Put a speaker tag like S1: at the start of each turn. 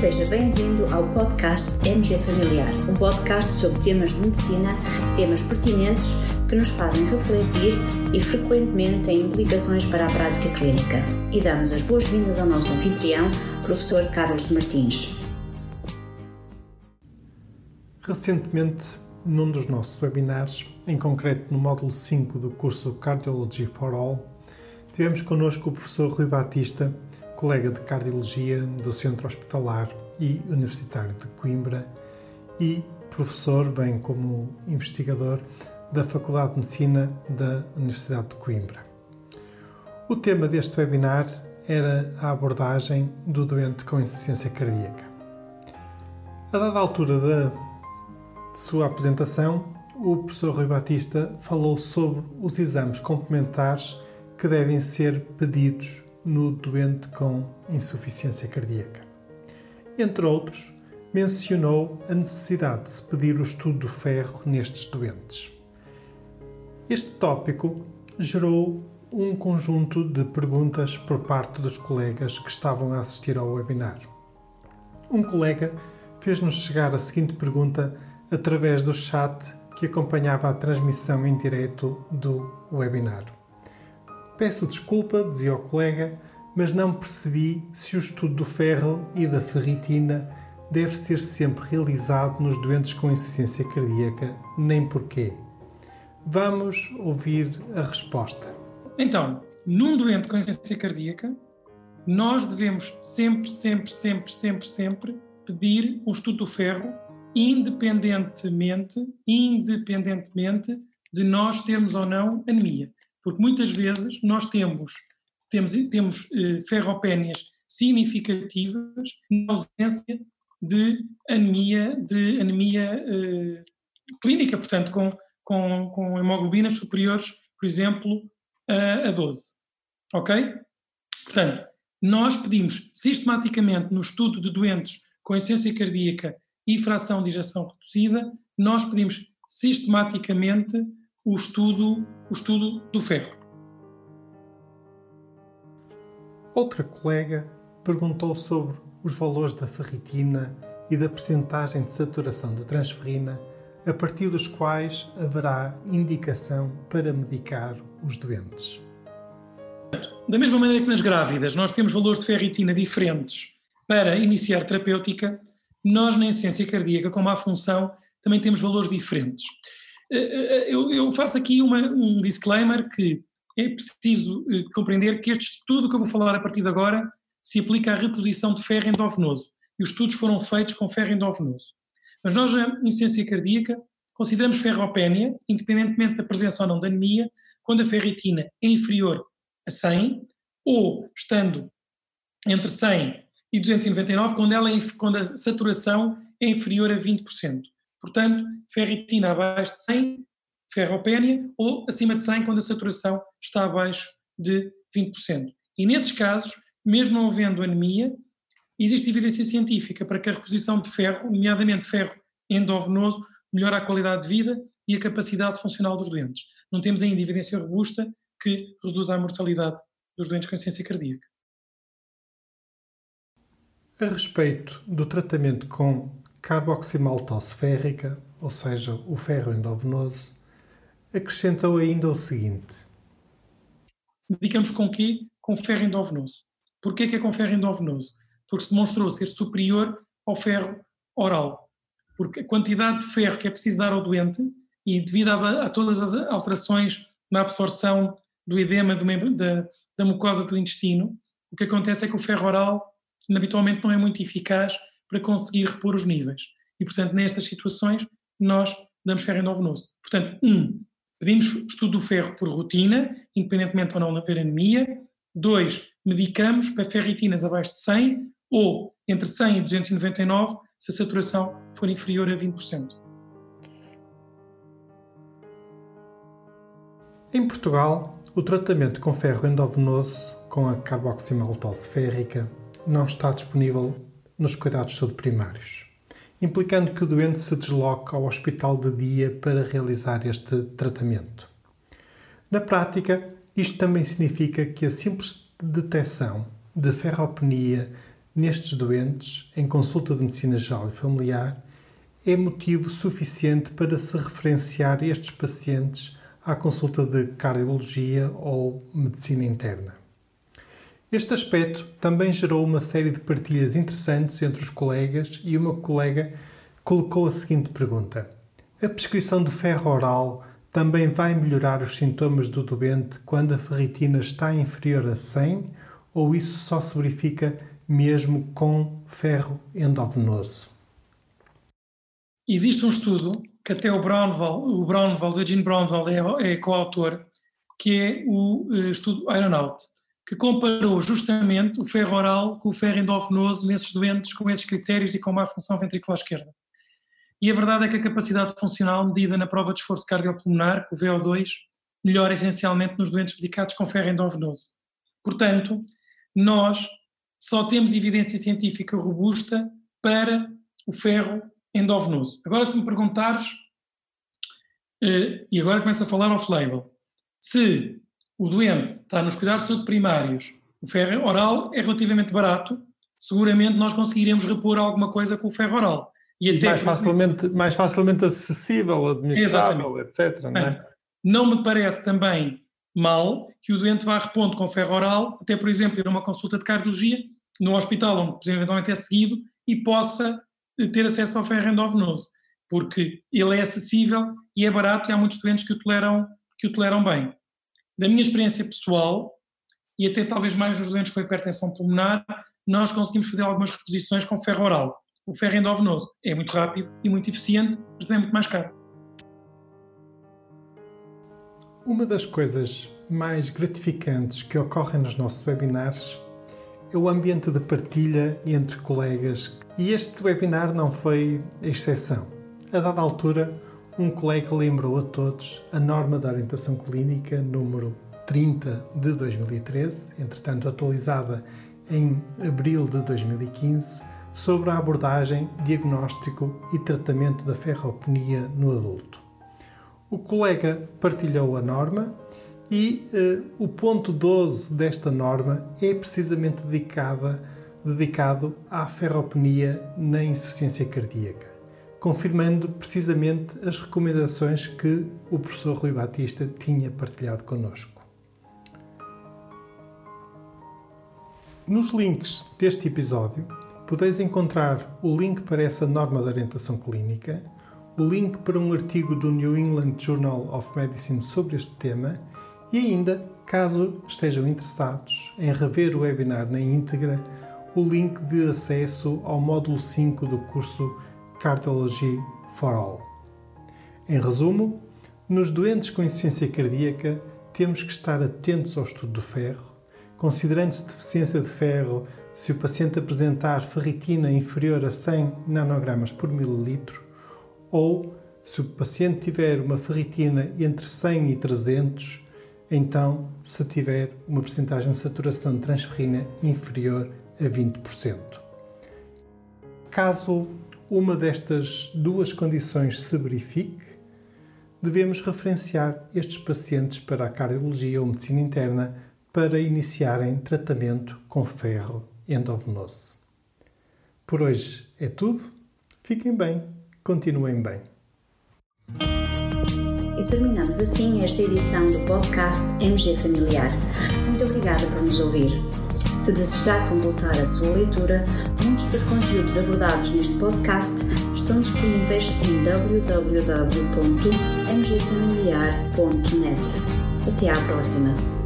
S1: Seja bem-vindo ao podcast MG Familiar, um podcast sobre temas de medicina, temas pertinentes que nos fazem refletir e frequentemente têm implicações para a prática clínica. E damos as boas-vindas ao nosso anfitrião, professor Carlos Martins.
S2: Recentemente, num dos nossos webinars, em concreto no módulo 5 do curso Cardiology for All, tivemos connosco o professor Rui Batista, colega de cardiologia do Centro Hospitalar e Universitário de Coimbra e professor, bem como investigador, da Faculdade de Medicina da Universidade de Coimbra. O tema deste webinar era a abordagem do doente com insuficiência cardíaca. A dada altura da sua apresentação, o professor Rui Batista falou sobre os exames complementares que devem ser pedidos no doente com insuficiência cardíaca. Entre outros, mencionou a necessidade de se pedir o estudo do ferro nestes doentes. Este tópico gerou um conjunto de perguntas por parte dos colegas que estavam a assistir ao webinar. Um colega fez-nos chegar a seguinte pergunta através do chat que acompanhava a transmissão em direto do webinar. Peço desculpa, dizia o colega, mas não percebi se o estudo do ferro e da ferritina deve ser sempre realizado nos doentes com insuficiência cardíaca, nem porquê. Vamos ouvir a resposta.
S3: Então, num doente com insuficiência cardíaca, nós devemos sempre, sempre, sempre, sempre, sempre pedir o estudo do ferro, independentemente, independentemente de nós termos ou não anemia. Porque muitas vezes nós temos, temos, temos eh, ferropénias significativas na ausência de anemia, de anemia eh, clínica, portanto, com, com, com hemoglobinas superiores, por exemplo, a, a 12. Ok? Portanto, nós pedimos sistematicamente no estudo de doentes com insuficiência cardíaca e fração de ejeção reduzida, nós pedimos sistematicamente o estudo, o estudo do ferro.
S2: Outra colega perguntou sobre os valores da ferritina e da percentagem de saturação de transferrina a partir dos quais haverá indicação para medicar os doentes.
S3: Da mesma maneira que nas grávidas nós temos valores de ferritina diferentes para iniciar terapêutica, nós na insuficiência cardíaca, como há função, também temos valores diferentes. Eh, eh, eu, faço aqui uma, um disclaimer que é preciso eh, compreender que este estudo que eu vou falar a partir de agora se aplica à reposição de ferro endovenoso. E os estudos foram feitos com ferro endovenoso. Mas nós, na insuficiência cardíaca, consideramos ferropénia, independentemente da presença ou não de anemia, quando a ferritina é inferior a 100, ou estando entre 100 e 299, quando, ela é, quando a saturação é inferior a 20%. Portanto, ferritina abaixo de 100, ferropénia, ou acima de 100 quando a saturação está abaixo de 20%. E nesses casos, mesmo não havendo anemia, existe evidência científica para que a reposição de ferro, nomeadamente ferro endovenoso, melhora a qualidade de vida e a capacidade funcional dos doentes. Não temos ainda evidência robusta que reduza a mortalidade dos doentes com insuficiência cardíaca.
S2: A respeito do tratamento com carboximaltose férrica, ou seja, o ferro endovenoso, acrescentou ainda o seguinte.
S3: Medicamos com quê? Com ferro endovenoso. Porquê que é com ferro endovenoso? Porque se demonstrou ser superior ao ferro oral. Porque a quantidade de ferro que é preciso dar ao doente, e devido a, a todas as alterações na absorção do edema do da, da mucosa do intestino, o que acontece é que o ferro oral habitualmente não é muito eficaz para conseguir repor os níveis. E, portanto, nestas situações, nós damos ferro endovenoso. Portanto, um, pedimos estudo do ferro por rotina, independentemente ou não haver anemia. Dois, medicamos para ferritinas abaixo de 100 ou entre 100 e 299 se a saturação for inferior a 20%.
S2: Em Portugal, o tratamento com ferro endovenoso com a carboximaltose férrica não está disponível nos cuidados de primários, implicando que o doente se desloque ao hospital de dia para realizar este tratamento. Na prática, isto também significa que a simples detecção de ferropenia nestes doentes, em consulta de medicina geral e familiar, é motivo suficiente para se referenciar estes pacientes à consulta de cardiologia ou medicina interna. Este aspecto também gerou uma série de partilhas interessantes entre os colegas e uma colega colocou a seguinte pergunta: A prescrição de ferro oral também vai melhorar os sintomas do doente quando a ferritina está inferior a 100 ou isso só se verifica mesmo com ferro endovenoso?
S3: Existe um estudo que até o Brownwald, o Brownwald, o Eugene é, é coautor, que é o uh, estudo Ironaut, que comparou justamente o ferro oral com o ferro endovenoso nesses doentes com esses critérios e com má função ventricular esquerda. E a verdade é que a capacidade funcional medida na prova de esforço cardiopulmonar, o VO2, melhora essencialmente nos doentes medicados com ferro endovenoso. Portanto, nós só temos evidência científica robusta para o ferro endovenoso. Agora, se me perguntares, eh, e agora começo a falar off-label, se o doente está nos cuidados de saúde primários, o ferro oral é relativamente barato, seguramente nós conseguiremos repor alguma coisa com o ferro oral.
S2: E até mais, facilmente, mais facilmente acessível, administrável, etc. Não, é?
S3: não me parece também mal que o doente vá repondo com ferro oral, até por exemplo ir a uma consulta de cardiologia, no hospital onde eventualmente é seguido, e possa ter acesso ao ferro endovenoso, porque ele é acessível e é barato e há muitos doentes que o toleram, que o toleram bem. Da minha experiência pessoal, e até talvez mais nos doentes com hipertensão pulmonar, nós conseguimos fazer algumas reposições com ferro oral. O ferro endovenoso é muito rápido e muito eficiente, mas também é muito mais caro.
S2: Uma das coisas mais gratificantes que ocorrem nos nossos webinars é o ambiente de partilha entre colegas e este webinar não foi exceção. A dada altura, um colega lembrou a todos a norma da orientação clínica número 30 de 2013, entretanto atualizada em abril de 2015, sobre a abordagem, diagnóstico e tratamento da ferropenia no adulto. O colega partilhou a norma e uh, o ponto 12 desta norma é precisamente dedicada, dedicado à ferropenia na insuficiência cardíaca, confirmando precisamente as recomendações que o professor Rui Batista tinha partilhado connosco. Nos links deste episódio, podeis encontrar o link para essa norma de orientação clínica, o link para um artigo do New England Journal of Medicine sobre este tema e ainda, caso estejam interessados em rever o webinar na íntegra, o link de acesso ao módulo 5 do curso Cardiology for All. Em resumo, nos doentes com insuficiência cardíaca, temos que estar atentos ao estudo do ferro, considerando-se deficiência de ferro se o paciente apresentar ferritina inferior a 100 nanogramas por mililitro ou se o paciente tiver uma ferritina entre 100 e 300 então se tiver uma percentagem de saturação de transferrina inferior a 20%. Caso uma destas duas condições se verifique, devemos referenciar estes pacientes para a cardiologia ou medicina interna para iniciarem tratamento com ferro endovenoso. Por hoje é tudo. Fiquem bem, continuem bem.
S1: E terminamos assim esta edição do podcast MG Familiar. Muito obrigada por nos ouvir. Se desejar completar a sua leitura, muitos dos conteúdos abordados neste podcast estão disponíveis em www.mgfamiliar.net. Até à próxima!